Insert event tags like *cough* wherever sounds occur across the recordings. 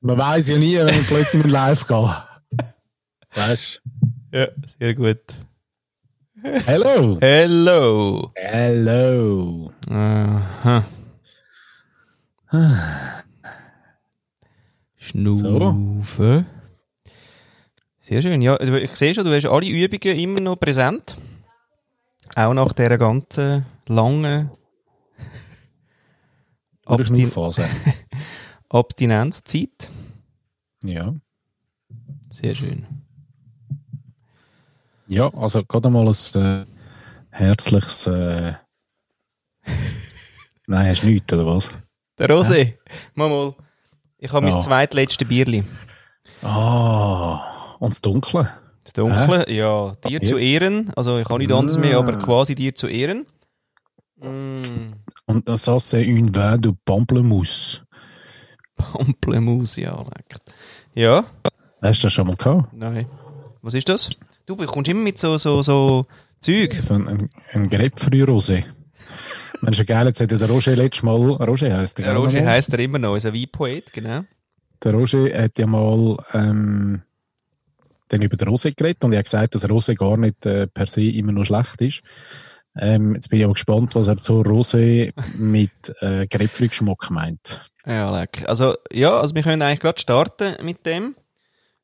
Man weiß ja nie, wenn man plötzlich mit live geht. Weißt du? Ja, sehr gut. Hello! Hello! Hello! Aha. Schnaufen. So. Sehr schön. Ja, ich sehe schon, du hast alle Übungen immer noch präsent. Auch nach dieser ganzen langen Abstin *laughs* Abstinenzzeit. Ja. Sehr schön. Ja, also gerade mal ein äh, herzliches. Äh... *laughs* Nein, hast du nichts, oder was? Der Rosé. Ja. Mal, mal. Ich habe ja. mein zweitletztes Bierli. Ah, und das Dunkle? Das Dunkle, äh? ja. Dir Jetzt. zu Ehren. Also ich habe nicht anders mehr, aber ah. quasi dir zu Ehren. Mm. Und ça c'est une vin de Pamplemousse. Pamplemousse, ja, lecker. Ja. Hast du das schon mal gehabt? Nein. Was ist das? Du bekommst immer mit so, so, so Zeug. So ein, ein, ein Grapefruit-Rosé. Mensch, *laughs* geil, jetzt hat der Roger letztes Mal, Roger heisst der. Roger heisst er immer noch, ist ein Weinpoet, genau. Der Roger hat ja mal ähm, dann über den Rosé geredet und er hat gesagt, dass Rosé gar nicht äh, per se immer nur schlecht ist. Ähm, jetzt bin ich aber gespannt, was er zu Rosé mit äh, Grapefruit-Geschmack meint. Ja, lecker. Also, ja, also wir können eigentlich gerade starten mit dem.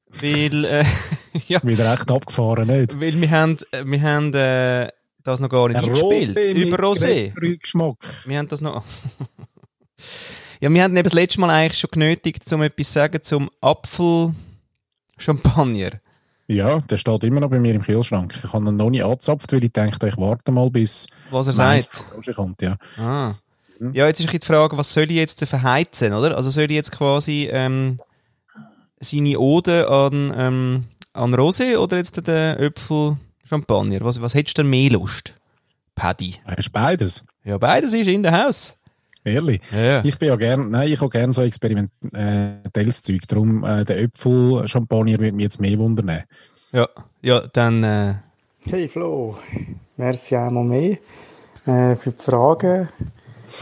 Weil, äh, *laughs* ja. Wieder recht abgefahren, nicht? Weil wir haben, wir haben äh, das noch gar nicht eingespielt. Über Rosé. Geschmack. Wir haben das noch. *laughs* ja, wir haben eben das letzte Mal eigentlich schon genötigt, um etwas zu sagen zum Apfel-Champagner. Ja, der steht immer noch bei mir im Kühlschrank. Ich habe ihn noch nicht angezapft, weil ich dachte, ich warte mal, bis. Was er sagt. Kommt, ja. Ah. Mhm. Ja, jetzt ist die Frage, was soll ich jetzt verheizen, oder? Also soll ich jetzt quasi ähm, seine Ode an, ähm, an Rosé oder jetzt den Äpfel Champagner? Was, was hättest du denn mehr Lust? Paddy. Hast beides? Ja, beides ist in der Haus. Ehrlich? Ja. Ich bin ja gern, nein, ich habe gerne so experimentelles Zeug. Darum, äh, der Äpfel-Champagner würde mich jetzt mehr wundern. Ja, ja, dann. Äh... Hey Flo, merci einmal mehr äh, für die Fragen,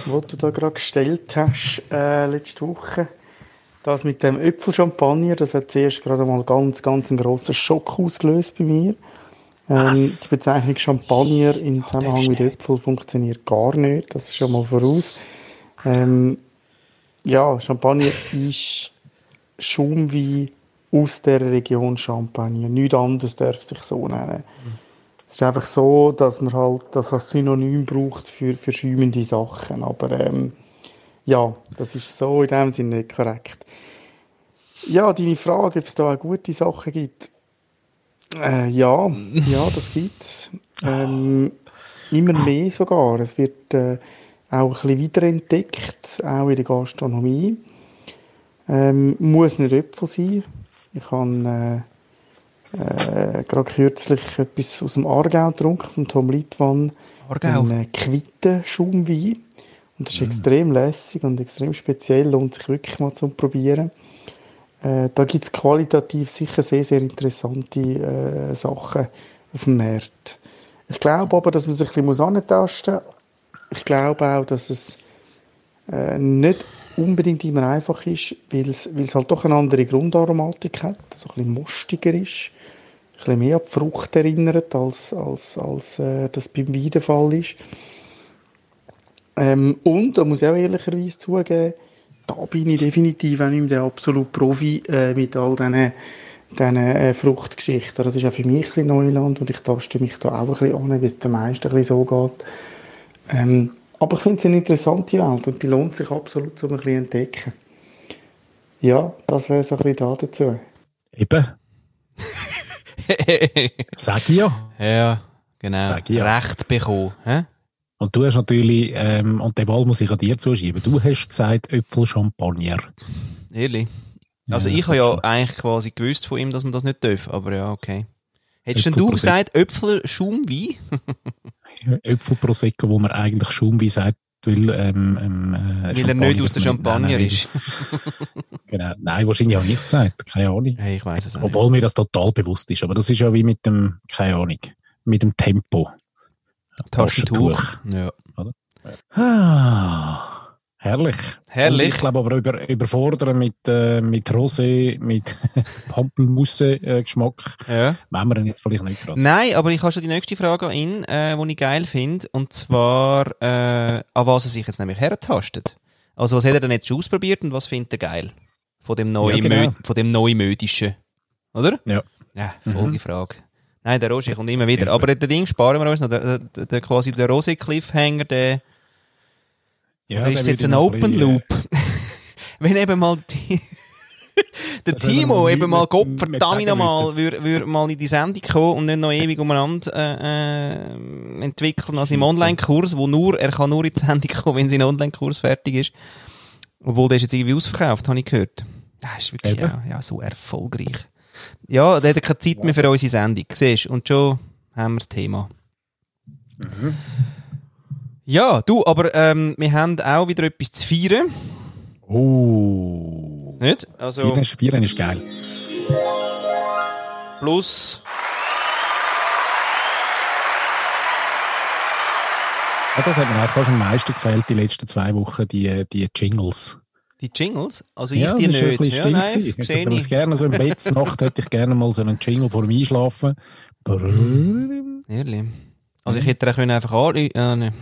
die du da gerade gestellt hast äh, letzte Woche. Das mit dem Äpfelchampagner, das hat zuerst gerade mal ganz, ganz einen grossen Schock ausgelöst bei mir. Ähm, die Bezeichnung Champagner im Zusammenhang mit Äpfel funktioniert gar nicht, das ist schon mal voraus. Ähm, ja, Champagner ist Schaumwein aus der Region Champagne. Nichts anderes darf sich so nennen. Es ist einfach so, dass man halt das als Synonym braucht für, für schäumende Sachen. Aber ähm, ja, das ist so in dem Sinne nicht korrekt. Ja, deine Frage, ob es da auch gute Sachen gibt. Äh, ja, ja, das gibt es. *laughs* Ähm, immer mehr sogar. Es wird äh, auch ein bisschen wiederentdeckt, auch in der Gastronomie. Ähm, muss nicht Äpfel sein. Ich habe äh, äh, gerade kürzlich etwas aus dem Aargau getrunken, von Tom Litwan. Aargau? Ein äh, Quittenschaumwein. Und das ist mm. extrem lässig und extrem speziell, lohnt sich wirklich mal zum Probieren. Äh, da gibt es qualitativ sicher sehr, sehr interessante äh, Sachen auf dem Markt. Ich glaube aber, dass man sich ein bisschen antasten muss. Ich glaube auch, dass es äh, nicht unbedingt immer einfach ist, weil es, halt doch eine andere Grundaromatik hat, also ein bisschen mostiger ist, ein bisschen mehr an die Frucht erinnert, als, als, als äh, das beim Wein der Fall ist. Ähm, und, da muss ich auch ehrlicherweise zugeben, da bin ich definitiv auch nicht mehr der absolute Profi äh, mit all diesen, diesen äh, Fruchtgeschichten. Das ist auch für mich ein Neuland und ich taste mich da auch ein bisschen an, wie es den meisten so geht. Ähm, aber ich finde es eine interessante Welt und die lohnt sich absolut, um ein bisschen entdecken. Ja, das wäre so ein bisschen da dazu. Eben. *laughs* Sag ich ja. Ja, genau. Sag ich ja. Recht bekommen. He? Und du hast natürlich, ähm, und den Ball muss ich an dir zuschieben, du hast gesagt Äpfel-Champagner. Ehrlich? Also ja, ich habe ja schon. eigentlich quasi gewusst von ihm, dass man das nicht darf, aber ja, okay. Hättest denn du gesagt Äpfel-Schaumwein? *laughs* Äpfel-Prosecco, wo man eigentlich Schaumwein sagt, weil, ähm, ähm, äh, weil er nicht aus der Champagner ist. *laughs* genau. Nein, wahrscheinlich auch nichts gesagt. Keine Ahnung. Hey, ich weiß es nicht. Obwohl mir das total bewusst ist. Aber das ist ja wie mit dem, keine Ahnung, mit dem Tempo. Taschentuch. Ja. Oder? Ah. Herrlich. Herrlich. Und ich glaube aber über, überfordern mit, äh, mit Rosé, mit *laughs* Pampelmusse-Geschmack, Ja. wollen wir ihn jetzt vielleicht nicht gerade. Nein, aber ich habe schon die nächste Frage an ihn, äh, die ich geil finde. Und zwar, äh, an was er sich jetzt nämlich hertastet. Also, was hat er denn jetzt schon ausprobiert und was findet er geil? Von dem neuen, Ja, genau. Mö- von dem neumödischen. Oder? Ja. Ja, Folgefrage. Nein, der Roger kommt immer Mhm. Sehr wieder. Aber den Ding sparen wir uns noch. Der, der, der, quasi der Rose-Cliffhanger, der, Ja, der ist dann jetzt ein Open bisschen, Loop. *laughs* Wenn eben mal die, der Also, Timo eben mal Gott verdammt nochmal müssen. würde würd mal in die Sendung kommen und nicht noch ewig umeinander äh, äh, entwickeln als im. Online-Kurs, wo nur, er kann nur in die Sendung kommen, wenn sein Online-Kurs fertig ist. Obwohl, der ist jetzt irgendwie ausverkauft, habe ich gehört. Das ist wirklich ja, ja, so erfolgreich. Ja, der hat keine Zeit mehr für unsere Sendung, siehst? Und schon haben wir das Thema. Mhm. Ja, du, aber ähm, wir haben auch wieder etwas zu feiern, Oh. nicht? Also Vieren ist, Vieren ist geil. plus Ja, das hat mir auch fast am meisten gefällt, die letzten zwei Wochen, die, die Jingles. die Jingles, also Ja, ich das die schon ein nicht. bisschen Ja, nein. Ich hätte das ich. gerne so im Bett Nacht hätte ich gerne mal so einen Jingle vor dem Einschlafen. Ehrlich. Also ich hätte auch können einfach anrufen ja, ne.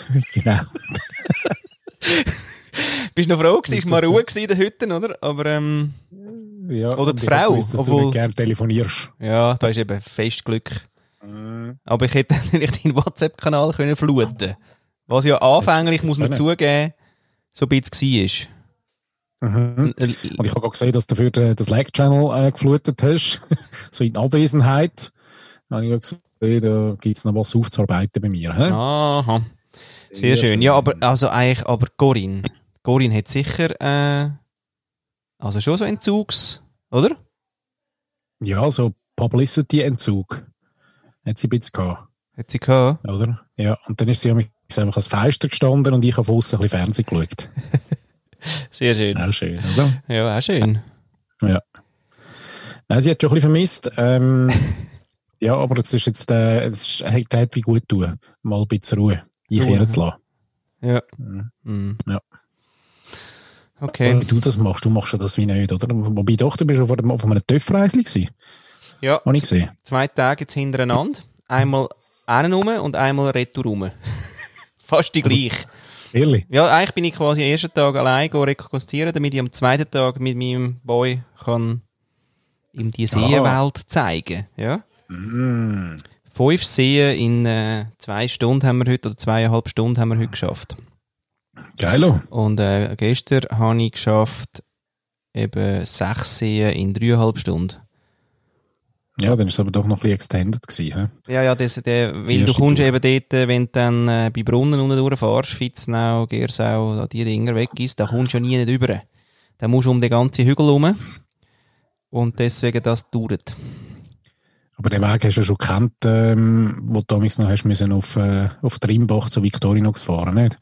*laughs* genau. Bist du noch froh gewesen? Ist mal Ruhe gewesen in den Hütten, oder? Aber ähm, Ja, Oder die Frau, gewusst, dass obwohl- du gerne telefonierst. ja, da ist eben fest Glück. Aber ich hätte *laughs* nicht deinen WhatsApp-Kanal können fluten Was ja anfänglich, muss man zugeben, so ein bisschen war. Mhm. Und ich habe auch gesehen, dass du für den, das Slack-Channel äh, geflutet hast. *laughs* so in Abwesenheit. Da habe ich auch gesehen, da gibt es noch was aufzuarbeiten bei mir. Hä? Aha. Sehr schön. Ja, aber also eigentlich, aber Corinne. Corinne hat sicher, äh, also schon so Entzugs, oder? Ja, so Publicity-Entzug. Hat sie ein bisschen gehabt, Hat sie gehabt. oder? Ja, und dann ist sie einfach als Fenster gestanden und ich habe aussen ein bisschen Fernsehen geschaut. *laughs* Sehr schön. Auch schön, oder? Ja, auch schön. Nein, sie hat schon ein bisschen vermisst. Ähm, *laughs* ja, aber es ist jetzt, äh, es hat wie gut tun, mal ein bisschen Ruhe einkehren zu lassen. Ja. Mhm. Mhm. Ja. Okay. Wie du das machst, du machst ja das wie nicht, oder? Wobei doch, du bist schon vor dem, auf einem Töffreisli gewesen, Ja, habe ich gesehen. zwei Tage jetzt hintereinander. Einmal einen rum und einmal retour rum. *laughs* Fast die gleich. Ehrlich? Ja, eigentlich bin ich quasi am ersten Tag allein go rekognoszieren, damit ich am zweiten Tag mit meinem Boy kann ihm die Seenwelt zeigen. Ja. Mm. Fünf Seen in äh, zwei Stunden haben wir heute, oder zweieinhalb Stunden haben wir heute geschafft. Geilo. Und äh, gestern habe ich geschafft, eben sechs Seen in dreieinhalb Stunden. Ja, dann ist es aber doch noch ein bisschen extended gewesen. He? Ja, ja, das, der, weil du kommst Tour. eben dort, äh, wenn du dann äh, bei Brunnen unten durchfährst, Fitznau, Gersau, da die Dinger weg ist, da kommst du ja nie nicht über. Da musst du um den ganzen Hügel herum. Und deswegen das dauert. Aber den Weg hast du ja schon gekannt, ähm, wo du damals noch hast müssen auf, äh, auf Trimbach zu Victorinox fahren, nicht?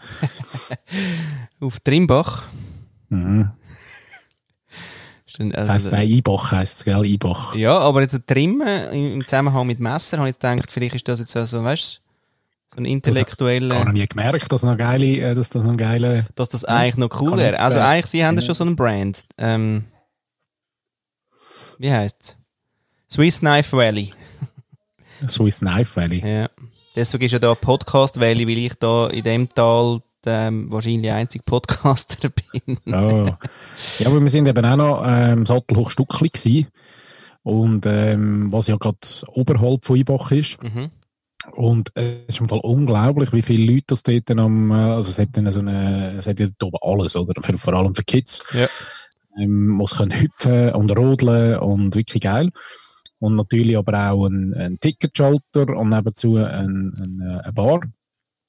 *laughs* Auf Trimbach. Mhm. *laughs* Dann, Das also, heisst, nein, Eibach heisst es, gell? Eibach. ja, aber jetzt ein Trimmen im Zusammenhang mit Messer, habe ich gedacht, vielleicht ist das jetzt so, so weißt du, so ein intellektueller, noch nie gemerkt, dass, noch geile, äh, dass das noch geile. dass das eigentlich noch cool wäre. ich Also eigentlich, sie haben ja schon so einen Brand. Ähm, wie heißt's? Swiss Knife Valley. Ja. Deswegen ist ja da Podcast Valley, weil ich da in dem Tal ähm, wahrscheinlich einzig Podcaster *laughs* bin. Oh. ja, aber wir sind eben auch noch ähm, Sattelhoch Stuckli gewesen. Und ähm, was ja gerade oberhalb von Eibach ist. Mhm. Und äh, es ist im Fall unglaublich, wie viele Leute das dort am, äh, also es hat dann so eine, es hat ja dort oben alles, oder? Für, vor allem für Kids. Ja. Ähm, muss können hüpfen und rodeln und wirklich geil. Und natürlich aber auch ein, ein Ticketschalter und nebenzu ein, ein, äh, eine Bar.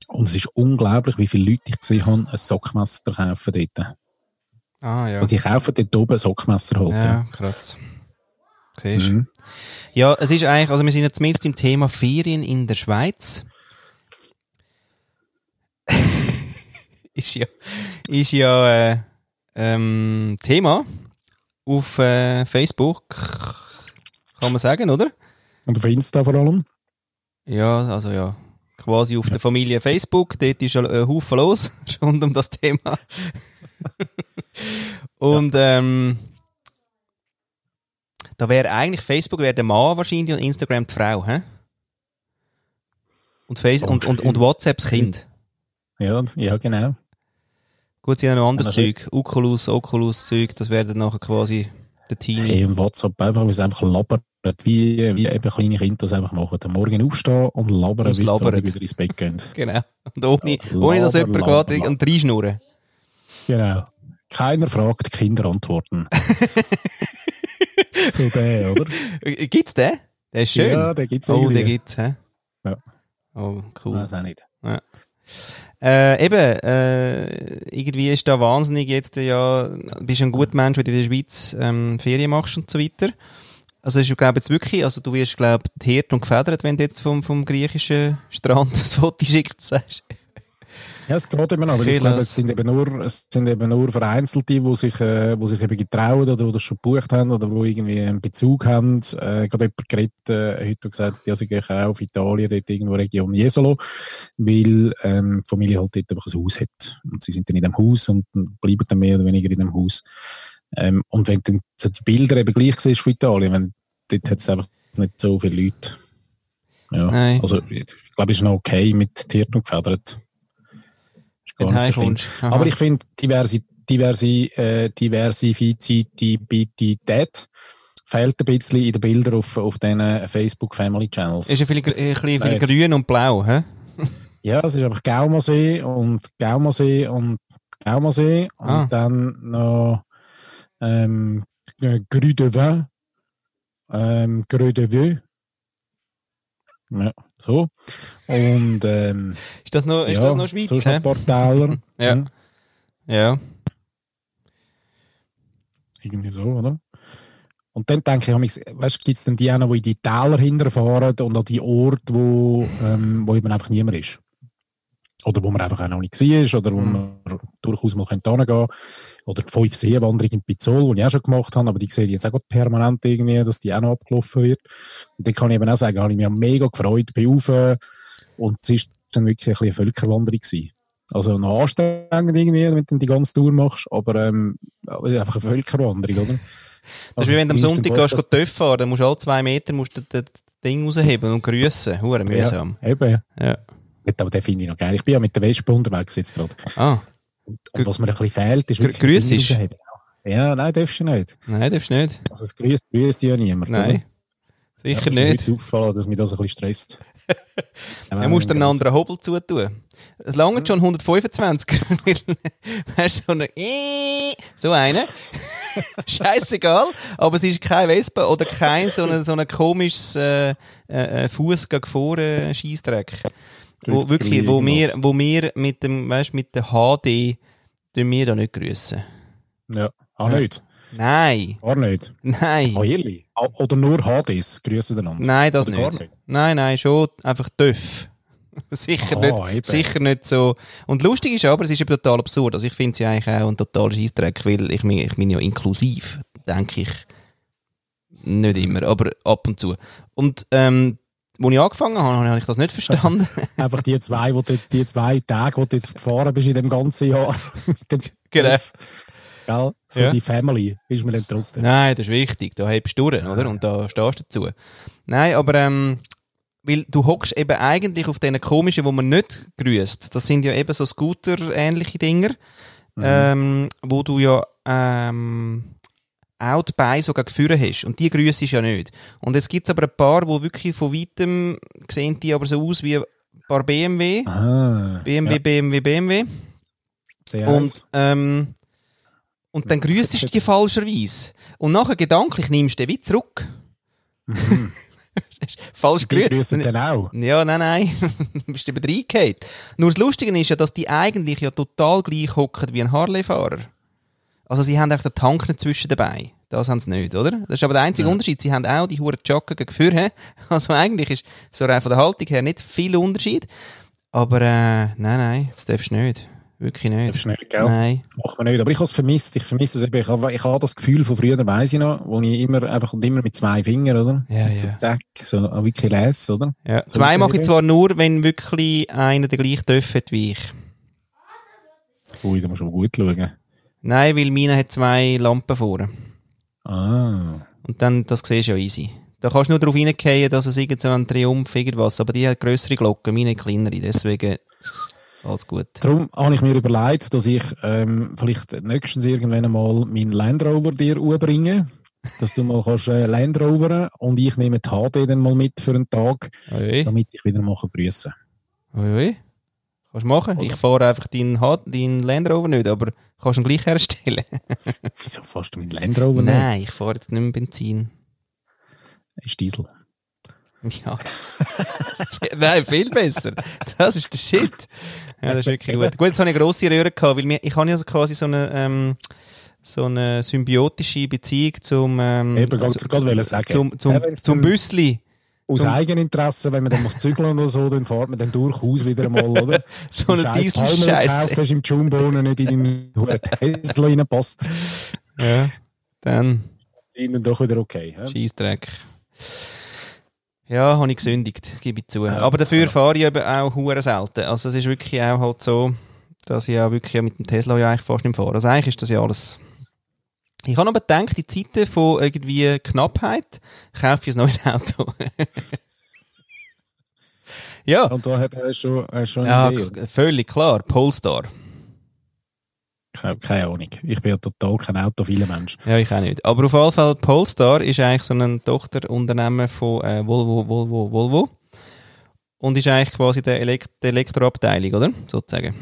Und es ist unglaublich, wie viele Leute ich gesehen habe, ein Sockmesser kaufen dort. Ah, ja. Also die kaufen dort oben ein Sockmesser halt. Ja, krass. Siehst? Mhm. Ja, es ist eigentlich, also wir sind jetzt zumindest im Thema Ferien in der Schweiz. *laughs* ist ja, ist ja äh, ähm, Thema auf äh, Facebook, kann man sagen, oder? Und auf Insta vor allem. Ja, also ja, quasi auf der Familie Facebook. Dort ist ein Haufen los *laughs* rund um das Thema. *laughs* und ähm, da wäre eigentlich Facebook wäre der Mann wahrscheinlich und Instagram die Frau, hä? Und, Face und, und, und WhatsApp das Kind. Ja, ja, genau. Gut, sie haben noch anderes also, Zeug. Oculus, Oculus-Zeug, das wäre dann nachher quasi der Team. Hey, und WhatsApp einfach, weil es einfach labert, wie, wie eben kleine Kinder das einfach machen. Am Morgen aufstehen und labern, bis sie wieder ins Bett gehen. *laughs* genau. Und ohne, ja, ohne dass jemand gerade und reinschnurren. Genau. Keiner fragt, Kinder antworten. *laughs* so der, oder? Gibt's den? Der ist schön. Ja, der gibt's Oh, den gibt's, hä? Ja. Oh, cool. Weiß auch nicht. Ja. Äh, eben, äh, irgendwie ist da wahnsinnig jetzt ja, bist ein guter Mensch, wenn du in der Schweiz ähm, Ferien machst und so weiter. Also ich glaube jetzt wirklich, also du wirst glaube ich Hirt und gefedert, wenn du jetzt vom, vom griechischen Strand *laughs* das Foto schickst, sagst. Ja, es geht immer noch, aber ich glaube, es sind eben nur, es sind eben nur Vereinzelte, die sich, äh, wo sich eben getrauen oder die das schon gebucht haben oder wo irgendwie einen Bezug haben. Äh, gerade jemand geredet, äh, heute gesagt, ja, sie gehen auch auf Italien, dort irgendwo Region Jesolo, weil ähm, die Familie halt dort einfach ein Haus hat. Und sie sind dann in dem Haus und bleiben dann mehr oder weniger in dem Haus. Ähm, und wenn dann so die Bilder eben gleich siehst von Italien, wenn, dort hat es einfach nicht so viele Leute. Ja, Nein. also ich glaube, es ist noch okay mit Tieren und gefedert. So Aber ich finde, diverse, diverse, äh, Diversität fehlt ein bisschen in den Bildern auf, auf diesen Facebook Family Channels. Ist ja viel, äh, viel, viel grün und blau, hä? *laughs* ja, es ist einfach Gaumersee und Gaumersee und Gaumersee und ah. dann noch ähm, Grü de Vin, ähm, Grü de Vieux. Ja, so. Und, ähm, ist das noch, ist ja, das noch Schweiz? So Portaler. *laughs* ja. Hm. Ja. Irgendwie so, oder? Und dann denke ich, weißt, gibt es denn die noch, die in die Täler hinterfahren und an die Orte, wo, ähm, wo eben einfach niemand ist? Oder wo man einfach auch noch nicht war, oder wo mhm. man durchaus mal hingehen könnte. Oder die fünf Seewanderungen in Pizzol, die ich auch schon gemacht habe, aber die sehe ich jetzt auch permanent irgendwie, dass die auch noch abgelaufen wird. Und dann kann ich eben auch sagen, habe ich mich mega gefreut, bin rauf, und es ist dann wirklich eine Völkerwanderung gewesen. Also noch anstrengend irgendwie, wenn du die ganze Tour machst, aber ähm, einfach eine Völkerwanderung, oder? Das also, ist wie wenn du am Sonntag gehst, gehst TÜV fahren, dann musst du alle zwei Meter musst du das Ding rausheben und grüßen. Hure mühsam. Ja, eben. Ja. Aber den finde ich noch geil. Ich bin ja mit der Vespa unterwegs jetzt gerade. Ah. Und, und was mir ein bisschen fehlt, ist wirklich... Grüß ist? Ja, nein, darfst du nicht. Nein, darfst du nicht. Also es grüßt, grüßt ja niemand. Nein, oder? sicher ja, nicht. Mir ist aufgefallen, dass mich das ein bisschen stresst. *laughs* Du musst dir einen anderen Hobel zutun. Es langt schon 125. *laughs* Wärst so eine so eine. *laughs* Scheißegal. Aber es ist kein Wespe oder kein so ein so eine komisches äh, äh, äh Fuß gegen vor äh, Scheißdreck. Wo, wirklich, wo wir, wo wir mit dem, weißt, mit der HD, tun wir da nicht grüßen. Ja, auch ja. nicht. Nein. Gar nicht? Nein. Oh, ehrlich? Oder nur HDs grüßen einander? Nein, das nicht. nicht. Nein, nein, schon einfach döff. *laughs* sicher, oh, nicht, sicher nicht so. Und lustig ist aber, es ist eben total absurd. Also ich finde es ja eigentlich auch ein totaler Scheissdreck, weil ich, ich bin ja inklusiv, denke ich. Nicht immer, aber ab und zu. Und ähm, als ich angefangen habe, habe ich das nicht verstanden. *laughs* Einfach die zwei, wo du, die zwei Tage, wo du jetzt gefahren bist in dem ganzen Jahr. *laughs* mit dem genau. Gell? So ja. die Family ist mir dann trotzdem. Nein, das ist wichtig. Da hebst du durch, oder? Und da stehst du dazu. Nein, aber ähm, weil du hockst eben eigentlich auf diesen komischen, wo man nicht grüßt. Das sind ja eben so Scooter-ähnliche Dinger, mhm. ähm, wo du ja ähm, auch die Beine sogar geführt hast. Und die grüßt ja nicht. Und jetzt gibt es aber ein paar, die wirklich von weitem sehen die aber so aus wie ein paar BMW. Ah, BMW, ja. BMW, BMW. Sehr und, ähm, und dann grüßt du die falscherweise. Und nachher gedanklich nimmst du den wie zurück. Mhm. *laughs* Falsch gerührt. Die dann auch? Ja, nein, nein. *laughs* du bist eben reingehauen. Nur das Lustige ist ja, dass die eigentlich ja total gleich hocken wie ein Harley-Fahrer. Also sie haben auch den Tank nicht zwischen dabei. Das haben sie nicht, oder? Das ist aber der einzige ja. Unterschied. Sie haben auch die hohen Joggen geführt. Also eigentlich ist so rein von der Haltung her nicht viel Unterschied. Aber äh, nein, nein, das darfst du nicht. Wirklich nicht. Das ist nicht, gell? Nein. Macht man nicht. Aber ich habe es vermisst. Ich vermisse es eben. Ich habe, ich habe das Gefühl von früher, weiss ich noch, wo ich immer einfach und immer mit zwei Fingern, oder? Ja, so, ja. Zack, so wirklich lese, oder? Ja. So Zwei mache ich zwar nur, wenn wirklich einer der gleiche dürfte wie ich. Ui, da musst du aber gut schauen. Nein, weil meine hat zwei Lampen vorne. Ah. Und dann, das siehst du ja easy. Da kannst du nur darauf reingehen, dass es irgend so ein Triumph irgendwas, aber die hat grössere Glocken, meine kleinere, deswegen alles gut. Darum habe ich mir überlegt, dass ich ähm, vielleicht nächstens irgendwann einmal meinen Land Rover dir umbringe. Dass du mal kannst, äh, Land Roveren und ich nehme die HD dann mal mit für einen Tag, Oi, damit ich wieder mal grüßen kann. oi, oi. Kannst du machen. Oder? Ich fahre einfach deinen, deinen Land Rover nicht, aber kannst du ihn gleich herstellen. *laughs* Wieso fährst du meinen Land Rover nicht? Nein, ich fahre jetzt nicht mehr Benzin. Ist Diesel. Ja. *laughs* Nein, viel besser. Das ist der Shit. Ja, das ist wirklich gut. Gut, jetzt habe ich eine grosse Röhre gehabt, weil ich habe ja quasi so eine, ähm, so eine symbiotische Beziehung zum, ähm, Eben, gerade- zu- gerade sagen. zum, zum, zum Büssli. Aus Eigeninteresse, wenn man dann muss zügeln oder so, dann fährt man dann durchaus wieder einmal, oder? *laughs* So eine Diesel-Scheiße. hast im Jumbo nicht in deinen Tesla reinpasst. Ja. Dann Ist ihnen doch wieder okay. Ja? Scheissdreck. Ja, habe ich gesündigt, gebe ich zu. Ja. Aber dafür fahre ich eben auch hure selten. Also es ist wirklich auch halt so, dass ich auch wirklich mit dem Tesla ja eigentlich fast nicht fahre. Also eigentlich ist das ja alles... Ich habe aber gedacht, in Zeiten von irgendwie Knappheit kaufe ich ein neues Auto. *laughs* ja, Und da hat er schon, er schon ja Idee. völlig klar. Polestar. Keine, keine Ahnung. Ich bin ja total kein autophile Mensch. Ja, ich auch nicht. Aber auf jeden Fall, Polestar ist eigentlich so ein Tochterunternehmen von äh, Volvo, Volvo, Volvo. Und ist eigentlich quasi der Elekt die Elektroabteilung, oder? Sozusagen.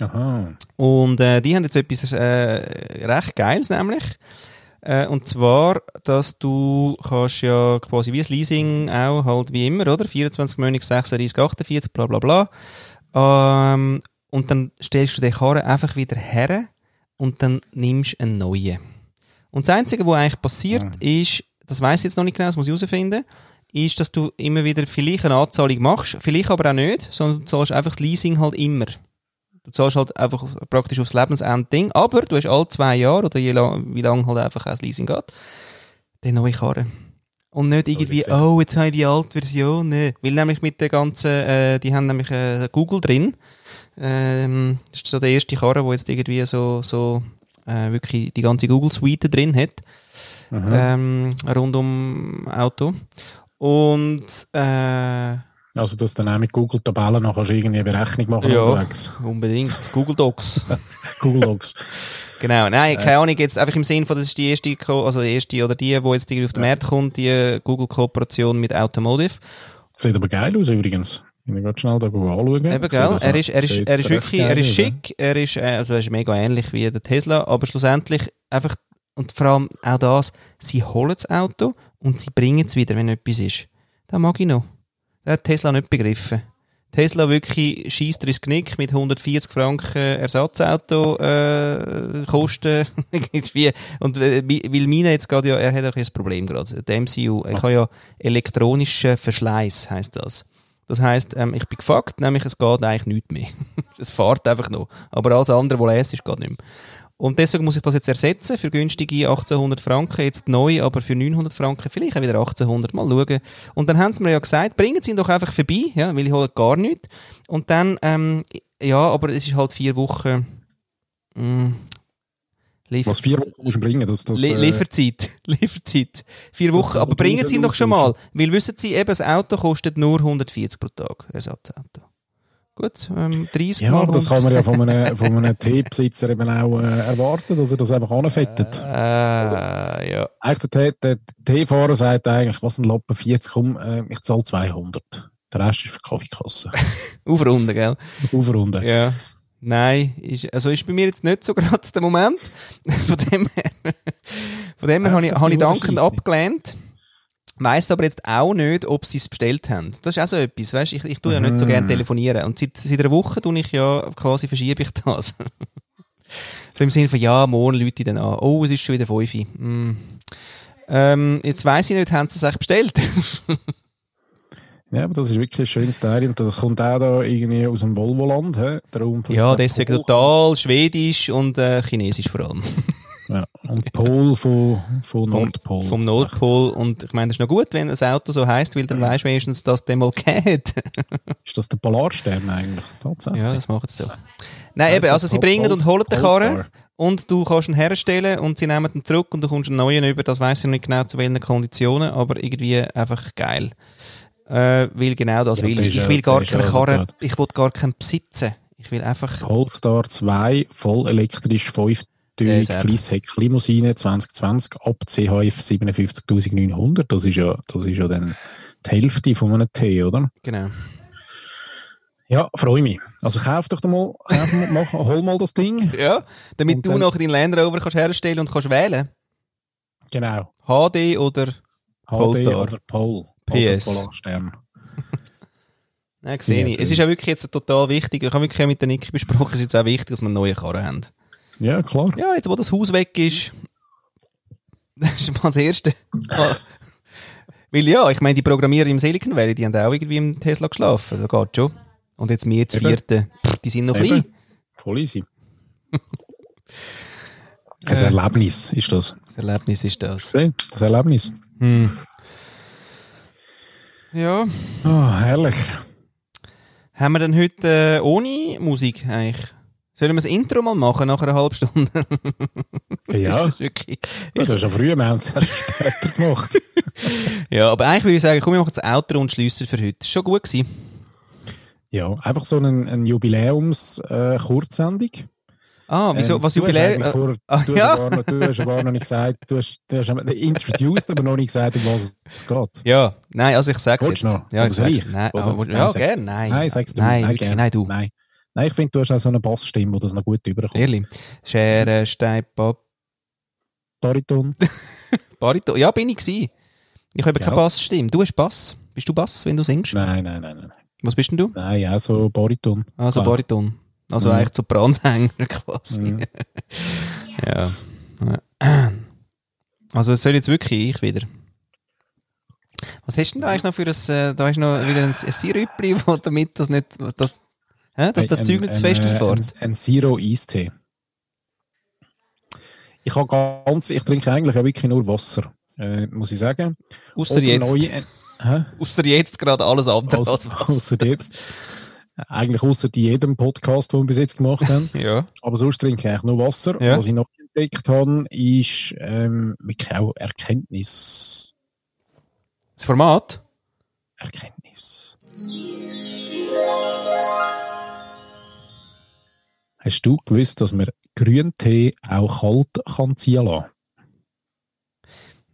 Aha. Und äh, die haben jetzt etwas äh, recht Geiles, nämlich. Äh, und zwar, dass du kannst ja quasi wie das Leasing auch halt wie immer, oder? 24 Monate, 36, 48, bla bla bla. Ähm, und dann stellst du den Karren einfach wieder her und dann nimmst du einen neuen. Und das Einzige, was eigentlich passiert, ist, das weiß ich jetzt noch nicht genau, das muss ich herausfinden, ist, dass du immer wieder vielleicht eine Anzahlung machst, vielleicht aber auch nicht, sondern du zahlst einfach das Leasing halt immer. Du zahlst halt einfach praktisch aufs Lebensende Ding, aber du hast alle zwei Jahre oder je lang, wie lange halt einfach das Leasing geht, den neue Karren. Und nicht irgendwie, oh, jetzt habe ich die alte Version. Nee. Weil nämlich mit der ganzen, äh, die haben nämlich äh, Google drin. Ähm, das ist so der erste Karren, der jetzt irgendwie so, so äh, wirklich die ganze Google-Suite drin hat. Ähm, rund um Auto. Und äh, Also, dass du dann auch mit Google-Tabellen noch kannst du irgendwie eine Berechnung machen Ja. unterwegs. unbedingt Google Docs. *laughs* Google Docs. Genau, nein, keine Ahnung, jetzt einfach im Sinn von, das ist die erste, also die erste oder die, die jetzt auf den Markt kommt, die Google-Kooperation mit Automotive. Sieht aber geil aus übrigens. Ich gerade schnell da anschauen. Eben, gell? Er ist, er ist, er ist wirklich, er ist ja. schick, er ist, äh, also er ist mega ähnlich wie der Tesla, aber schlussendlich einfach, und vor allem auch das, sie holen das Auto und sie bringen es wieder, wenn etwas ist. Das mag ich noch. Hat Tesla nicht begriffen. Tesla wirklich schießt ins Knick mit 140 Franken Ersatzauto äh, Kosten. *laughs* Und äh, weil meine jetzt gerade ja, er hat auch ein Problem gerade. Der MCU, ich habe ja elektronischen Verschleiß, heißt das. Das heisst, ähm, ich bin gefuckt, nämlich es geht eigentlich nichts mehr. *laughs* es fährt einfach noch. Aber alles andere, was lässt, ist geht nicht mehr. Und deswegen muss ich das jetzt ersetzen für günstige 1800 Franken, jetzt neu, aber für 900 Franken, vielleicht auch wieder 1800, mal schauen. Und dann haben sie mir ja gesagt, bringen sie ihn doch einfach vorbei, ja, weil ich hole gar nichts. Und dann, ähm, ja, aber es ist halt vier Wochen, mh, Liefer Was vier Wochen musst du bringen, das, das, äh, Lieferzeit. *laughs* Lieferzeit. Vier Wochen. Aber bringen Sie ihn doch schon mal. Weil wissen Sie, eben, das Auto kostet nur 140 pro Tag. Ersatzauto. Gut, ähm, 30 Ja, aber das kann man ja von einem, *laughs* von einem Teebesitzer eben auch äh, erwarten, dass er das einfach anfettet. Äh, ja. Eigentlich der, der Teefahrer sagt eigentlich, was ein Lappen 40, komm, äh, ich zahle 200. Der Rest ist für Kaffeekasse. *laughs* Aufrunden, gell? Aufrunden. Ja. Nein, ist, also ist bei mir jetzt nicht so gerade der Moment. *laughs* Von dem her, von dem her habe ich, habe ich die dankend abgelehnt. Weiss aber jetzt auch nicht, ob sie es bestellt haben. Das ist auch so etwas, weißt ich, ich tue ja nicht so Mhm. gerne telefonieren. Und seit, seit einer Woche tue ich ja quasi verschiebe ich das. *laughs* so im Sinne von, ja, morgen Leute dann an. Oh, es ist schon wieder 5 Uhr. Mm. Ähm, jetzt weiss ich nicht, haben sie es eigentlich bestellt? *laughs* Ja, aber das ist wirklich ein schönes Teil und das kommt auch da irgendwie aus dem Volvoland, he? Ja, deswegen total schwedisch und äh, chinesisch vor allem. *laughs* Ja, und Pol von, von Nordpol. Vom, vom Nordpol. Und ich meine, das ist noch gut, wenn das Auto so heisst, weil dann weißt du wenigstens, dass es mal geht. *laughs* ist das der Polarstern eigentlich? Tatsächlich? Ja, das machen sie so. Nein, eben, also sie bringen und holen den Karren und du kannst ihn herstellen und sie nehmen ihn zurück und du kommst einen neuen über, das weiß ich nicht genau zu welchen Konditionen, aber irgendwie einfach geil. Äh, weil genau das ja, will ich. Ich will gar keinen Karren, ich will gar keinen besitzen. Ich will einfach... Polestar 2, voll elektrisch, 5 Türig Fleissheck Limousine 2020 ab CHF 57.900. Das ist ja, das ist ja dann die Hälfte von einem T, oder? Genau. Ja, freue mich. Also kauf doch mal, kauf mach, hol mal das Ding. *laughs* Ja, damit und du dann, nachher deinen Land Rover kannst herstellen und kannst wählen. Genau. HD oder HD Polestar. oder Pol. PS. Polarstern. *laughs* Nein, sehe ich. Es ist ja wirklich jetzt total wichtig. Ich habe wirklich mit der Niki besprochen, es ist jetzt auch wichtig, dass wir neue Karren haben. Ja, klar. Ja, jetzt wo das Haus weg ist, das ist mal das Erste. Weil ja, ich meine, die Programmierer im Silicon Valley, die haben auch irgendwie im Tesla geschlafen. Das geht schon. Und jetzt wir zu vierten, die sind noch Eben. klein. Voll easy. *laughs* Ein äh, Erlebnis ist das. Das Erlebnis ist das. Das Erlebnis. Hm. Ja. Oh, herrlich. Haben wir denn heute äh, ohne Musik eigentlich? Sollen wir das Intro mal machen nach einer halben Stunde? ja. *laughs* das ist wirklich. Das ist schon früh, wir haben es erst später gemacht. *laughs* ja, aber eigentlich würde ich sagen, komm, wir machen das Outro und schließen für heute. War schon gut gewesen. Ja, einfach so eine ein Jubiläums-Kurzsendung. Äh, ah, wieso? Ähm, was Jubiläum? Äh, vor, *laughs* ah, du, ja? hast noch, du hast aber noch nicht gesagt, du hast, du hast introduced, aber noch nicht gesagt, um was es geht. Ja, nein, also ich sag's jetzt. Noch? Ja, ich sag's. Nein, aber, ja, gerne, nein. Nein, sagst du. Nein, nein, nein, nein, du. Nein. Nein, ich finde, du hast auch so eine Bassstimme, wo das noch gut überkommt. Ehrlich? Schere, Stein, Pop. Bariton. *laughs* Bariton, ja, bin ich gewesen. Ich habe ja. keine Bassstimme. Du hast Bass. Bist du Bass, wenn du singst? Nein, nein, nein, nein. Was bist denn du? Nein, auch so Bariton. Also ah, Bariton. Also mhm. eigentlich Sopransänger *laughs* quasi. Mhm. *laughs* ja. Also es soll jetzt wirklich ich wieder. Was hast du denn da eigentlich noch für ein, äh, da hast du noch wieder ein, ein Sirüppli, damit das nicht, das, Hä? Dass das Zeug nicht zu fest fährt? Ein, ein Zero Eistee. Ich habe ganz, ich trinke eigentlich auch wirklich nur Wasser, äh, muss ich sagen. Außer jetzt. Neue, äh, Außer jetzt gerade alles andere als, als Wasser. Außer jetzt. Eigentlich außer jedem Podcast, den wir bis jetzt gemacht haben. *laughs* ja. Aber sonst trinke ich eigentlich nur Wasser. Ja. Was ich noch entdeckt habe, ist ähm, wirklich auch Erkenntnis. Das Format? Erkenntnis. Hast du gewusst, dass man Grüntee auch kalt kann ziehen lassen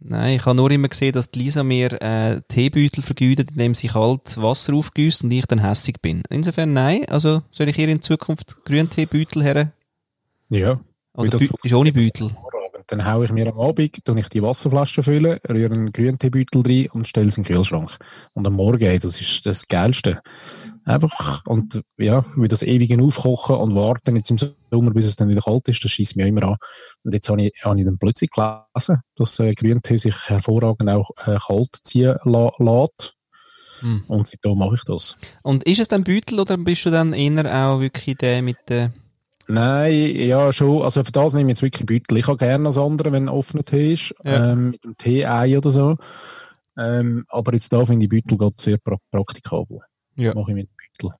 Nein, ich habe nur immer gesehen, dass Lisa mir äh, Teebeutel vergütet, indem sie kalt Wasser aufgüsst und ich dann hässig bin. Insofern nein. Also soll ich ihr in Zukunft Grünteebeutel her? Ja. Oder das ist ohne Beutel? Dann haue ich mir am Abend, tue ich die Wasserflasche füllen, rühre einen Grünteebeutel rein und stelle es in den Kühlschrank. Und am Morgen, das ist das Geilste. Einfach. Und ja, mit das ewige Aufkochen und warten jetzt im Sommer, bis es dann wieder kalt ist, das schießt mich immer an. Und jetzt habe ich, habe ich dann plötzlich gelesen, dass äh, Grüntee sich hervorragend auch äh, kalt ziehen la lässt. Hm. Und seitdem mache ich das. Und ist es dann Beutel oder bist du dann eher auch wirklich der mit der... Nein, ja, schon. Also für das nehme ich jetzt wirklich Beutel. Ich habe gerne das andere, wenn offener Tee ist, ja. ähm, mit dem Tee-Ei oder so. Ähm, aber jetzt da finde ich Beutel geht sehr pra praktikabel. Ja. Mache ich mit Beutel.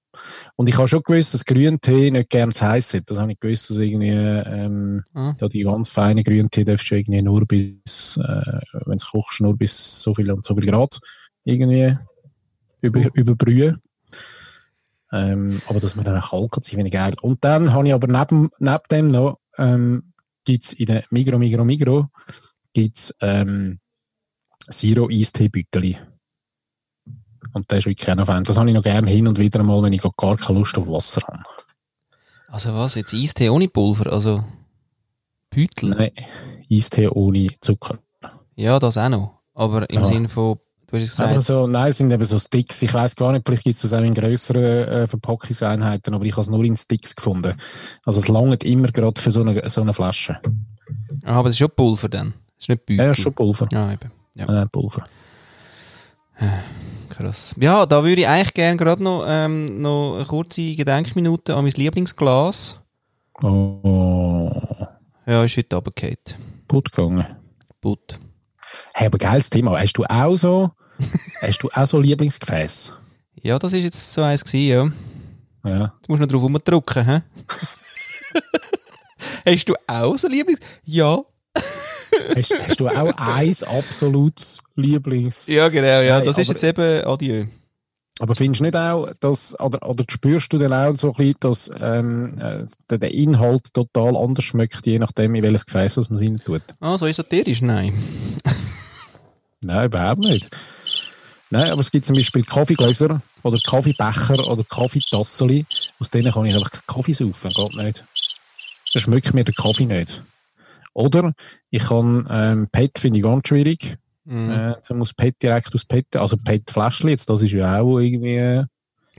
Und ich habe schon gewusst, dass Grüntee nicht gern zu heiß ist. Das habe ich gewusst, dass irgendwie, ähm, ah. ja, die ganz feinen Grüntee darfst du irgendwie nur bis, äh, wenn es kochst, nur bis so viel und so viel Grad irgendwie über, uh. überbrühen. Ähm, aber dass man dann auch kalt kann, finde ich geil. Und dann habe ich aber neben, neben dem noch, ähm, gibt's in der Migro, Migro, Migro, gibt's, ähm, Zero Eistee Büteli. Und der ist wirklich ein Fan. Das habe ich noch gerne hin und wieder mal, wenn ich gar keine Lust auf Wasser habe. Also was, jetzt Eistee ohne Pulver? Also Beutel? Nein, Eistee ohne Zucker. Ja, das auch noch. Aber im ja. Sinne von, du hast gesagt... Aber so, nein, es sind eben so Sticks. Ich weiß gar nicht, vielleicht gibt es das auch in grösseren äh, Verpackungseinheiten, aber ich habe es nur in Sticks gefunden. Also es langt immer gerade für so eine, so eine Flasche. Ah, aber es ist schon Pulver dann? Es ist nicht Beutel? Ja, es ist schon Pulver. Ja, eben. Ja. Nein, Pulver. Krass. Ja, da würde ich eigentlich gerne gerade noch, ähm, noch eine kurze Gedenkminute an mein Lieblingsglas. Oh. Ja, ist heute runtergefallen. Putt gegangen. Putt. Hey, aber geiles Thema. Hast du auch so, *laughs* hast du auch so Lieblingsgefäß? Ja, das ist jetzt so eins gewesen, ja. Ja. Jetzt musst du noch drauf rumdrücken, hä? *laughs* hast du auch so Lieblings... Ja. Hast, hast, du auch eins absolutes Lieblings... Ja, genau, ja. Nein, das ist jetzt eben Adieu. Aber findest du nicht auch, dass, oder, oder spürst du dann auch so ein bisschen, dass ähm, äh, der Inhalt total anders schmeckt, je nachdem, in welches Gefäß man es rein tut? Ah, so esoterisch? Nein. *laughs* Nein, überhaupt nicht. Nein, aber es gibt zum Beispiel Kaffeegläser oder Kaffeebecher oder Kaffeetasseli. Aus denen kann ich einfach Kaffee saufen, geht nicht. Dann schmeckt mir der Kaffee nicht. Oder ich kann, ähm, PET finde ich ganz schwierig. Mhm. Äh, so muss PET direkt aus PET, also PET-Fläschchen, jetzt, das ist ja auch irgendwie... Äh,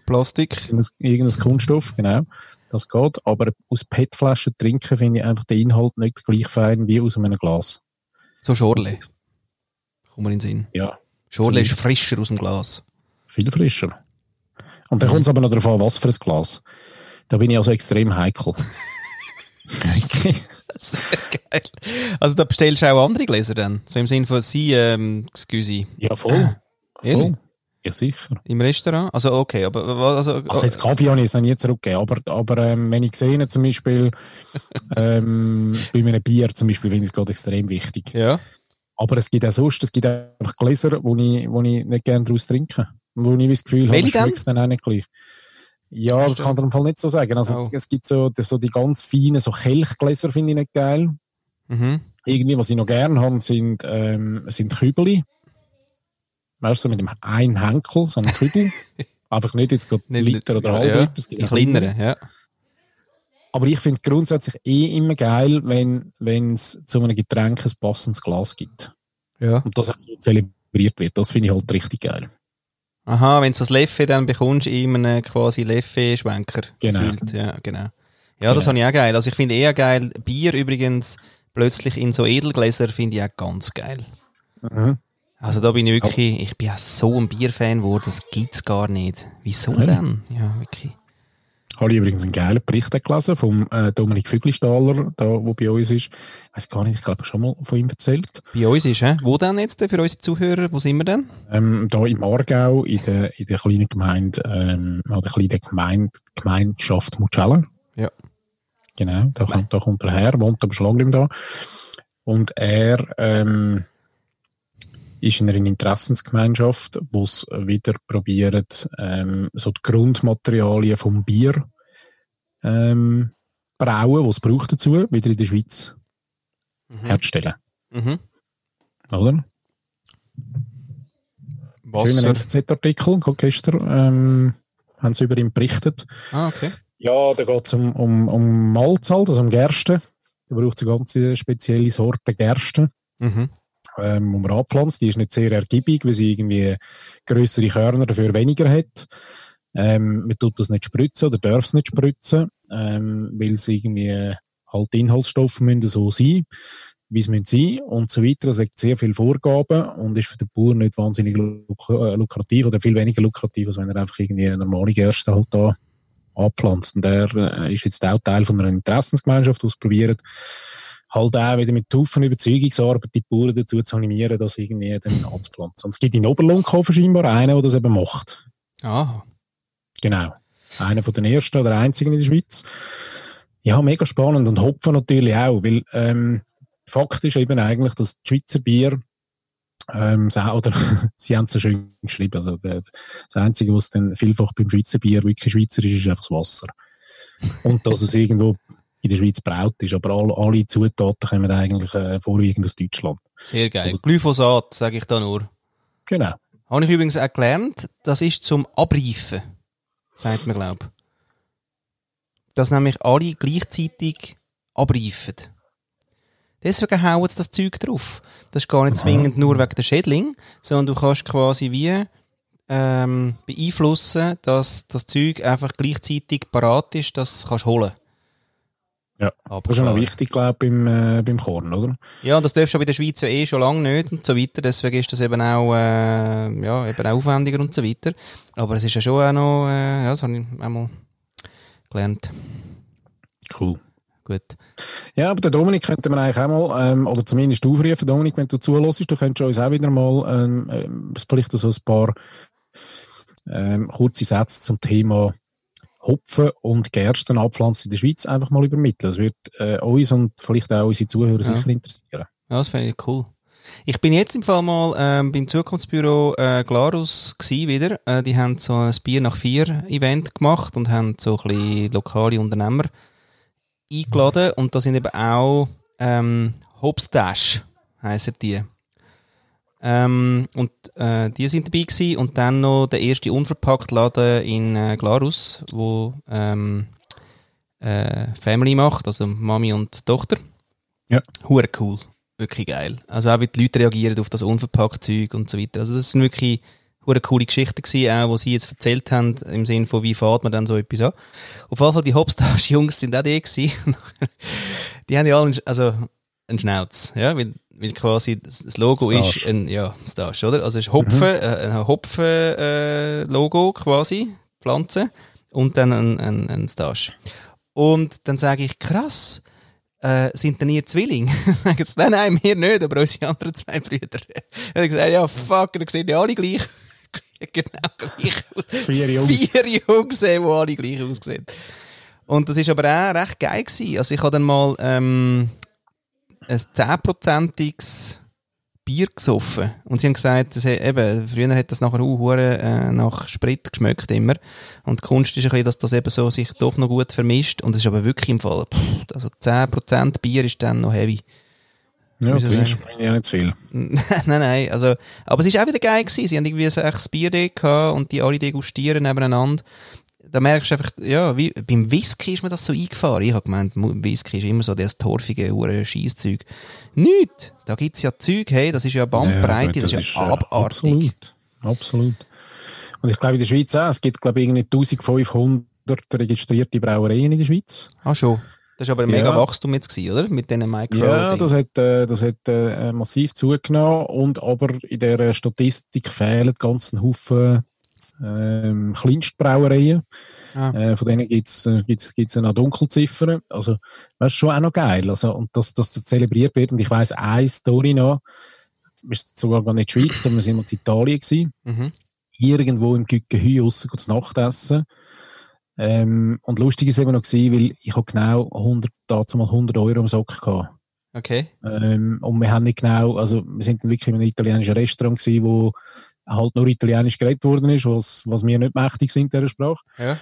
Plastik. Irgendein, Kunststoff, genau. Das geht. Aber aus PET-Flaschen trinken finde ich einfach den Inhalt nicht gleich fein wie aus einem Glas. So Schorle. Kommt mir in den Sinn. Ja. Schorle ist frischer aus dem Glas. Viel frischer. Und dann mhm. kommt es aber noch darauf an, was für ein Glas. Da bin ich also extrem heikel. Sehr *laughs* *laughs* geil. Also da bestellst du auch andere Gläser dann? So im Sinne von sie, ähm, excuse. Ja, voll. voll. Ja, sicher. Im Restaurant? Also okay, aber... Also, also jetzt Kaffee habe ich jetzt noch nie zurückgegeben, aber, aber ähm, wenn ich sehe zum Beispiel *laughs* ähm, bei einem Bier zum Beispiel finde ich es gerade extrem wichtig. Ja. Aber es gibt auch sonst, es gibt einfach Gläser, wo ich, wo ich nicht gerne daraus trinke. Wo ich das Gefühl habe, es schmeckt dann auch nicht gleich. Ja, das kann man Fall nicht so sagen. Also oh. es, es, gibt so, so die ganz feinen, so Kelchgläser finde ich nicht geil. Mhm. Irgendwie, was ich noch gerne habe, sind, ähm, sind Kübeli. Weißt du, mit dem einen Henkel, so einem Kübel. *laughs* Einfach nicht jetzt gerade nicht, Liter oder halb ja, Liter. Die kleineren, ja. Aber ich finde grundsätzlich eh immer geil, wenn es zu einem Getränk ein passendes Glas gibt. Ja. Und das auch so zelebriert wird. Das finde ich halt richtig geil. Aha, wenn du so ein Leffe dann bekommst, in einem quasi Leffe-Schwenker. Genau. Gefühlt. Ja, genau. Ja, genau. das habe ich auch geil. Also ich finde eher geil, Bier übrigens plötzlich in so Edelgläser finde ich auch ganz geil. Mhm. Also da bin ich wirklich, ich bin auch so ein Bierfan geworden, das gibt's gar nicht. Wieso ja. denn? Ja, wirklich. Habe ich übrigens einen geilen Bericht gelesen vom äh, Dominik Füglistaller, da, wo bei uns ist. Ich weiß gar nicht, ich glaube, schon mal von ihm erzählt. Bei uns ist, hä? Wo denn jetzt für unsere Zuhörer? Wo sind wir denn? Ähm, da im Aargau, in der, in der kleinen Gemeinde, ähm, oder kleinen Gemeinde, Gemeinschaft Mucella. Ja. Genau, da kommt, da kommt er her, wohnt aber schon lange da. Und er, ähm, ist in einer Interessensgemeinschaft, wo es wieder probiert, ähm, so die Grundmaterialien vom Bier ähm, brauen, was es braucht dazu, wieder in der Schweiz mhm. herzustellen. Mhm. Oder? Wasser. Schöner NZZ-Artikel, gestern ähm, haben sie über ihn berichtet. Ah, okay. Ja, da geht es um, um, um Malzalt, also um Gerste. Da braucht es eine ganz spezielle Sorte Gerste. Mhm ähm, die man anpflanzt. Die ist nicht sehr ergiebig, weil sie irgendwie größere Körner dafür weniger hat. Ähm, man tut das nicht spritzen oder darf es nicht spritzen, ähm, weil es irgendwie halt Inhaltsstoffe müssen so sein, wie es müssen sein und so weiter. Es hat sehr viele Vorgaben und ist für den Bauern nicht wahnsinnig luk äh, lukrativ oder viel weniger lukrativ, als wenn er einfach irgendwie eine normale Gerste halt da anpflanzt. Und er äh, ist jetzt auch Teil von einer Interessensgemeinschaft, die es halt auch wieder mit Haufen Überzeugungsarbeit die Bauern dazu zu animieren, das irgendwie dann anzupflanzen. Und es gibt in Oberlunkhofen scheinbar einen, der das eben macht. Ah. Genau. Einer von den ersten oder einzigen in der Schweiz. Ja, mega spannend. Und Hopfen natürlich auch, weil ähm, Fakt ist eben eigentlich, dass die Schweizer Bier ähm, oder *laughs* sie haben es so schön geschrieben. Also der, das Einzige, was dann vielfach beim Schweizer Bier wirklich Schweizer ist, ist einfach das Wasser. Und dass es irgendwo in der Schweiz braut ist. Aber all, alle Zutaten kommen eigentlich äh, vorwiegend aus Deutschland. Sehr geil. Glyphosat, sage ich da nur. Genau. Habe ich übrigens auch gelernt, das ist zum Abreifen, sagt man, glaube Dass nämlich alle gleichzeitig abreifen. Deswegen hauen sie das Zeug drauf. Das ist gar nicht zwingend nur wegen der Schädling, sondern du kannst quasi wie ähm, beeinflussen, dass das Zeug einfach gleichzeitig parat ist, dass du es holen kannst Ja, das ist ja noch wichtig, glaube ich, beim, äh, beim Korn, oder? Ja, das darfst du bei der Schweiz ja eh schon lange nicht und so weiter. Deswegen ist das eben auch, äh, ja, eben auch aufwendiger und so weiter. Aber es ist ja schon auch noch, äh, ja, das habe ich einmal gelernt. Cool. Gut. Ja, aber den Dominik könnte man eigentlich auch mal, ähm, oder zumindest aufrufen, Dominik, wenn du zulässt, du könntest uns auch wieder mal ähm, äh, vielleicht so ein paar ähm, kurze Sätze zum Thema Hopfen und Gersten abpflanzen in der Schweiz einfach mal übermitteln. Das wird äh, uns und vielleicht auch unsere Zuhörer ja. sicher interessieren. Ja, das finde ich cool. Ich bin jetzt im Fall mal ähm, beim Zukunftsbüro äh, Glarus gsi wieder. Äh, die haben so ein Bier nach vier Event gemacht und haben so ein bisschen lokale Unternehmer eingeladen und da sind eben auch ähm, Hopstash heissen die. Ähm, und äh, die sind dabei gewesen. und dann noch der erste unverpackt Laden in äh, Glarus, wo ähm, äh, Family macht, also Mami und Tochter. Ja. Hure cool, wirklich geil. Also auch wie die Leute reagieren auf das unverpackt Zeug und so weiter. Also das sind wirklich hure coole Geschichten gewesen, auch, wo sie jetzt erzählt haben, im Sinne von, wie fährt man dann so etwas an. Auf jeden Fall, die Hopstars-Jungs sind auch die gewesen. *laughs* die haben ja alle, also, einen Schnauz, ja, weil weil quasi das Logo Stash. ist ein, ja, Stash, oder? Also es ist Hopfen, mhm. äh, ein Hopfen-Logo äh, quasi, Pflanze, und dann ein, ein, ein Stash. Und dann sage ich, krass, äh, sind denn ihr Zwilling? *laughs* Sagen sie, nein, nein, wir nicht, aber unsere anderen zwei Brüder. Dann habe ich gesagt, ja, fuck, dann sehen die alle gleich, *laughs* genau gleich aus. Vier Jungs. Vier Jungs, die alle gleich aussehen. Und das war aber auch recht geil gewesen. Also ich habe dann mal, ähm, ein 10%iges Bier gesoffen. Und sie haben gesagt, dass, eben, früher hat das nachher auch äh, nach Sprit geschmeckt immer. Und die Kunst ist ein bisschen, dass das eben so sich doch noch gut vermischt. Und es ist aber wirklich im Fall, pff, also 10% Bier ist dann noch heavy. Ja, trinkst du ja nicht zu viel. *laughs* nein, nein, also, aber es war auch wieder geil gewesen. Sie haben irgendwie ein Bier gehabt und die alle degustieren nebeneinander da merkst du einfach, ja, wie, beim Whisky ist mir das so eingefahren. Ich habe gemeint, Whisky ist immer so das torfige, hure Scheisszeug. Nicht! Da gibt es ja Zeug, hey, das ist ja Bandbreite, ja, das, das, ist ja abartig. Absolut, absolut. Und ich glaube in der Schweiz auch, es gibt glaube ich irgendwie 1500 registrierte Brauereien in der Schweiz. Ah schon. Das war aber ein ja. mega Wachstum jetzt gewesen, oder? Mit diesen Micro. Ja, das hat, äh, das hat äh, massiv zugenommen und aber in der Statistik fehlen ganz Haufen ähm, Kleinstbrauereien. Ah. Äh, von denen gibt es äh, gibt's, gibt's noch Dunkelziffern. Also, das ist schon auch noch geil. Also, und dass das zelebriert wird. Und ich weiss eine Story noch, wir sind sogar gar nicht in der Schweiz, sondern wir sind in Italien gewesen. Mhm. Irgendwo im Gückenhü raus, zu Nachtessen. Ähm, und lustig ist eben noch gewesen, weil ich habe genau 100, dazu mal 100 Euro im Sock gehabt. Okay. Ähm, und wir haben nicht genau, also wir sind dann wirklich in einem italienischen Restaurant gewesen, wo halt nur Italienisch geredet worden ist, was, was wir nicht mächtig sind, dieser Sprache. Ja.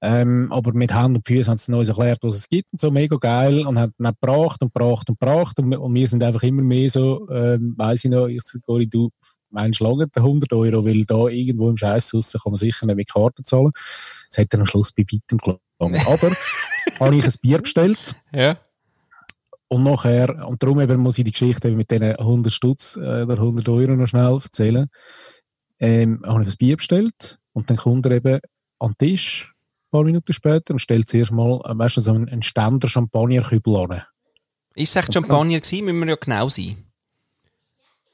Ähm, aber mit Hand und Füßen haben sie uns erklärt, was es gibt und so mega geil und haben dann gebracht und gebracht und gebracht und, und wir sind einfach immer mehr so, ähm, weiss ich noch, ich sage, du meinst lange 100 Euro, weil da irgendwo im Scheiß raus kann man sicher nicht mit Karten zahlen. Das hat dann am Schluss bei weitem gelangt. Aber *laughs* habe ich ein Bier bestellt. Ja. Und nachher, und darum eben muss ich die Geschichte mit diesen 100 Stutz äh, oder 100 Euro noch schnell erzählen ähm, habe ich ein Bier bestellt und dann kommt er eben an den Tisch, ein paar Minuten später, und stellt zuerst mal, äh, weißt du, so einen, einen Ständer Champagnerkübel an. Ist es echt Champagner gewesen? Müssen wir ja genau sein.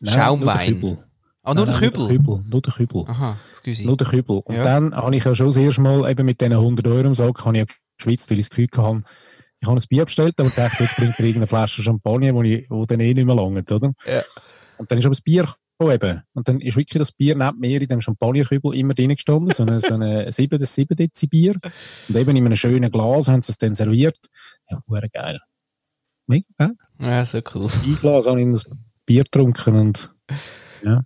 Nein, Schaumwein. Nur Ah, nur der Kübel? Nur der Kübel. Nur der Kübel. Aha, excuse. Nur der Kübel. Und ja. dann habe ich ja schon das erste Mal eben mit diesen 100 Euro im Sack, habe ich ja geschwitzt, weil ich das Gefühl hatte, ich habe ein Bier bestellt, aber dachte, jetzt bringt er irgendeine Flasche Champagner, wo, ich, wo dann eh nicht mehr langt, oder? Ja. Und dann ist aber das Bier Oh, eben. Und dann ist wirklich das Bier neben mir in dem Champagnerkübel immer drin gestanden, so eine, so eine *laughs* 7, 7 Dezi Bier. Und eben in einem schönen Glas haben sie es dann serviert. Ja, wäre geil. Mega geil. Ja, so cool. Ein Glas habe ich das Bier getrunken und, ja,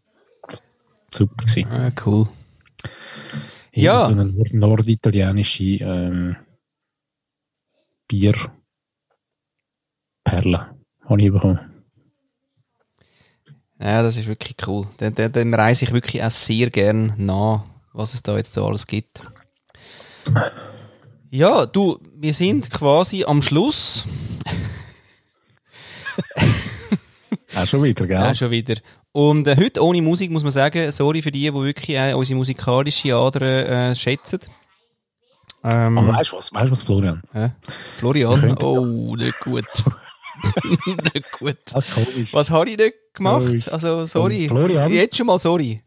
super gewesen. Ja, cool. Ja. So eine nord norditalienische, ähm, Bierperle habe ich bekommen. Ja, das ist wirklich cool. Dem, dem, dem reise ich wirklich auch sehr gern nach, was es da jetzt so alles gibt. Ja, du, wir sind quasi am Schluss. auch schon wieder, gell? Auch schon wieder. Und äh, heute ohne Musik muss man sagen, sorry für die, die wirklich äh, unsere musikalische Ader äh, schätzen. Ähm, Aber weißt du was, weißt du was, Florian? Florian? Oh, nicht gut. *laughs* nicht gut. Das ist komisch. Was habe ich nicht gemacht? Komisch. Also, sorry. Florian? Jetzt schon mal sorry.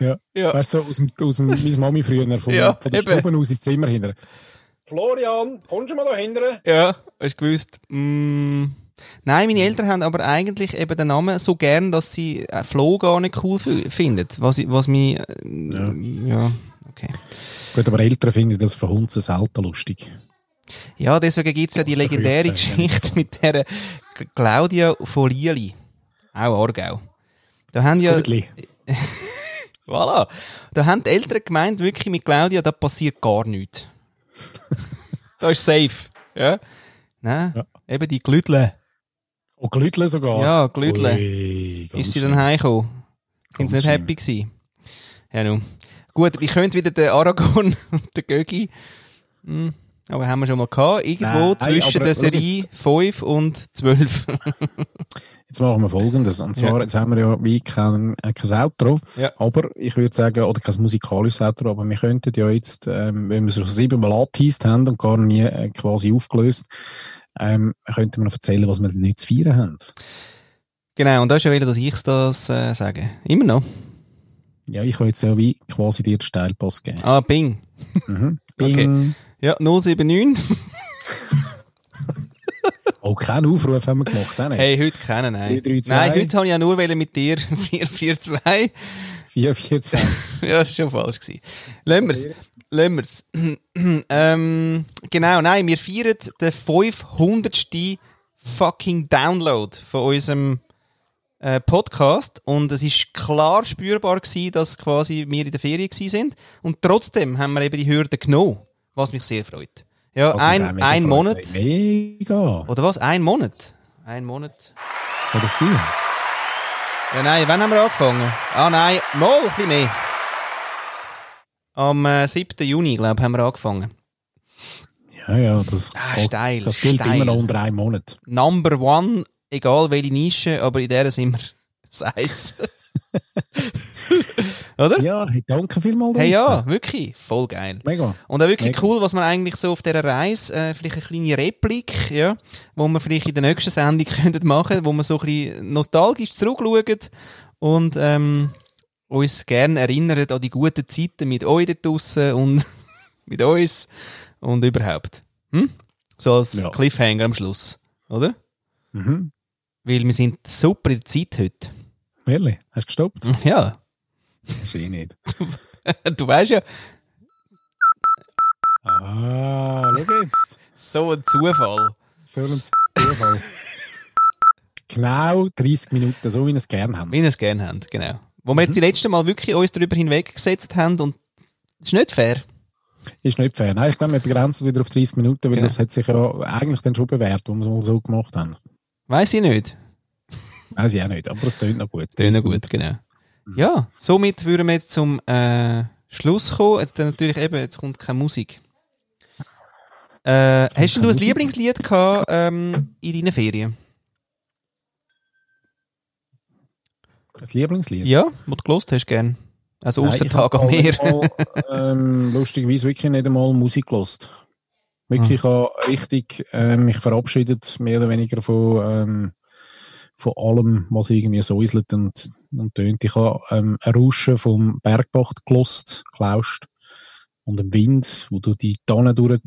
Ja. *laughs* Ja. Weißt du, so aus dem, aus dem meine Mami früher von, Ja, von der. Stube aus ins Zimmer hinter. Florian, kommst du mal da hinten? Ja, hast du gewusst. Mm, nein, meine Eltern haben aber eigentlich eben den Namen so gern, dass sie äh, Flo gar nicht cool finden. Was, ich- was mich. Äh, ja. ja, okay. Gut, aber Eltern finden das von Hunzen selten lustig. Ja, deswegen gibt es ja die der legendäre 14, Geschichte mit der Claudia von Lieli. Auch Aargau. Da haben ja. Gutli. *laughs* Voilà. Da haben die Eltern gemeint, wirklich mit Claudia, da passiert gar nichts. *laughs* da ist safe. Ja? Nein, Ja. eben die Glüdle. Und Glütle sogar. Ja, Glüdle. Ui, Ist sie dann heimgekommen? Sind sie nicht happy gewesen? Ja, nun. Gut, ich könnte wieder den Aragorn *laughs* und den Gögi. Hm, aber haben wir schon mal gehabt. Irgendwo Nein, zwischen aber der Serie 5 und 12. *laughs* Jetzt machen wir folgendes. Und zwar, Ja. jetzt haben wir ja wie kein, äh, kein Outro. Ja. Aber ich würde sagen, oder kein musikalisches Outro, aber wir könnten ja jetzt, ähm, wenn wir es schon siebenmal angeteased haben und gar nie äh, quasi aufgelöst, ähm, könnten wir noch erzählen, was wir nicht zu feiern haben. genau, und da ist ja wieder, dass ich das äh, sage. Immer noch. Ja, ich kann jetzt ja wie quasi dir den Steilpass geben. Ah, Bing. Mhm. *laughs* Okay. Ja, 079. *laughs* Oh, keinen Aufruf haben wir gemacht, auch nicht. Hey, heute kennen, nein. 432. Nein, heute habe ich ja nur mit dir 442. 4, 4, 2. ja, ist schon falsch gewesen. Lassen. Lassen wir's. *clears throat* ähm, genau, nein, wir feiern den 500. fucking Download von unserem äh, Podcast und es ist klar spürbar gewesen, dass quasi wir in der Ferien gewesen sind und trotzdem haben wir eben die Hürde genommen, was mich sehr freut. Ja, ein, ein Monat. Mega. Oder was? Ein Monat? Ein Monat. Kann das sein? Ja, nein, wann haben wir angefangen? Ah, nein, mal ein bisschen mehr. Am äh, 7. Juni, glaube ich, haben wir angefangen. Ja, ja, das, Ah, steil, das gilt steil. immer noch unter einem Monat. Number one, egal welche Nische, aber in der sind wir *laughs* das Eis. *laughs* Oder? Ja, danke vielmals. Hey, ja, wirklich, voll geil. Mega. Und auch wirklich Mega. cool, was man eigentlich so auf dieser Reise, äh, vielleicht eine kleine Replik, ja, wo wir vielleicht in der nächsten Sendung *laughs* könnten machen, wo wir so ein bisschen nostalgisch zurückschauen und ähm, uns gerne erinnern an die guten Zeiten mit euch da draussen und *laughs* mit uns und überhaupt. Hm? So als Ja. Cliffhanger am Schluss, oder? Mhm. Weil wir sind super in der Zeit heute. Ehrlich? Hast du gestoppt? Ja, Das eh nicht. *laughs* du weißt ja, Ah, schau jetzt. so ein Zufall. So ein Zufall. genau 30 Minuten, so wie wir es gerne haben. Wie ihr es gerne habt, genau. Wo wir jetzt die letzte Mal wirklich uns darüber hinweggesetzt haben und das ist nicht fair. Ist nicht fair. Nein, ich glaube, wir begrenzen wieder auf 30 Minuten, weil Genau. das hat sich ja eigentlich dann schon bewährt, wo wir es mal so gemacht haben. Weiß ich nicht. Weiß ich auch nicht, aber es tönt noch gut. Tönt noch gut, genau. Ja, somit würden wir jetzt zum äh, Schluss kommen. Jetzt dann natürlich eben, jetzt kommt keine Musik. Äh, hast du ein? Lieblingslied gehabt, ähm, in deinen Ferien? Das Lieblingslied? Ja, was du gelost hast, gern. Also außer Tag am Meer. *laughs* ähm, lustigerweise wirklich nicht einmal Musik gelost. Wirklich, ich habe richtig ähm, mich verabschiedet, mehr oder weniger von, ähm, von allem, was irgendwie säuselt und, und tönt. Ich habe ähm, ein Rauschen vom Bergbach gelost, gelauscht und im Wind, wo du die Tannen durch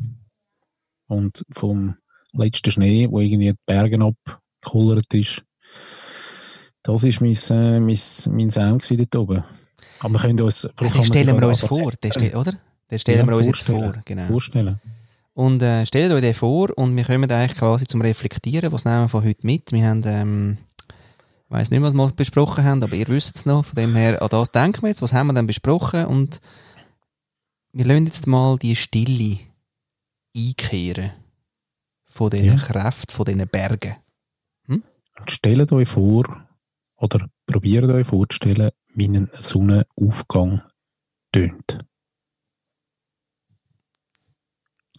und vom letzten Schnee, wo irgendwie die Berge abgekullert ist. Das war mein, äh, mein, mein Sound dort oben. Aber wir können uns, Den stellen wir uns vor, den ste oder? Den stellen Ja, wir uns jetzt vor, genau. vorstellen. Und äh, stellt euch den vor und wir kommen eigentlich quasi zum Reflektieren. Was nehmen wir von heute mit? Wir haben, ähm, ich weiss nicht, was wir besprochen haben, aber ihr wisst es noch. Von dem her, an das denken wir jetzt. Was haben wir denn besprochen? Und wir lassen jetzt mal die Stille einkehren von diesen Ja. Kräften, von diesen Bergen. Und stellt euch vor, oder probiert euch vorzustellen, wie ein Sonnenaufgang tönt.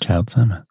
Ciao zusammen.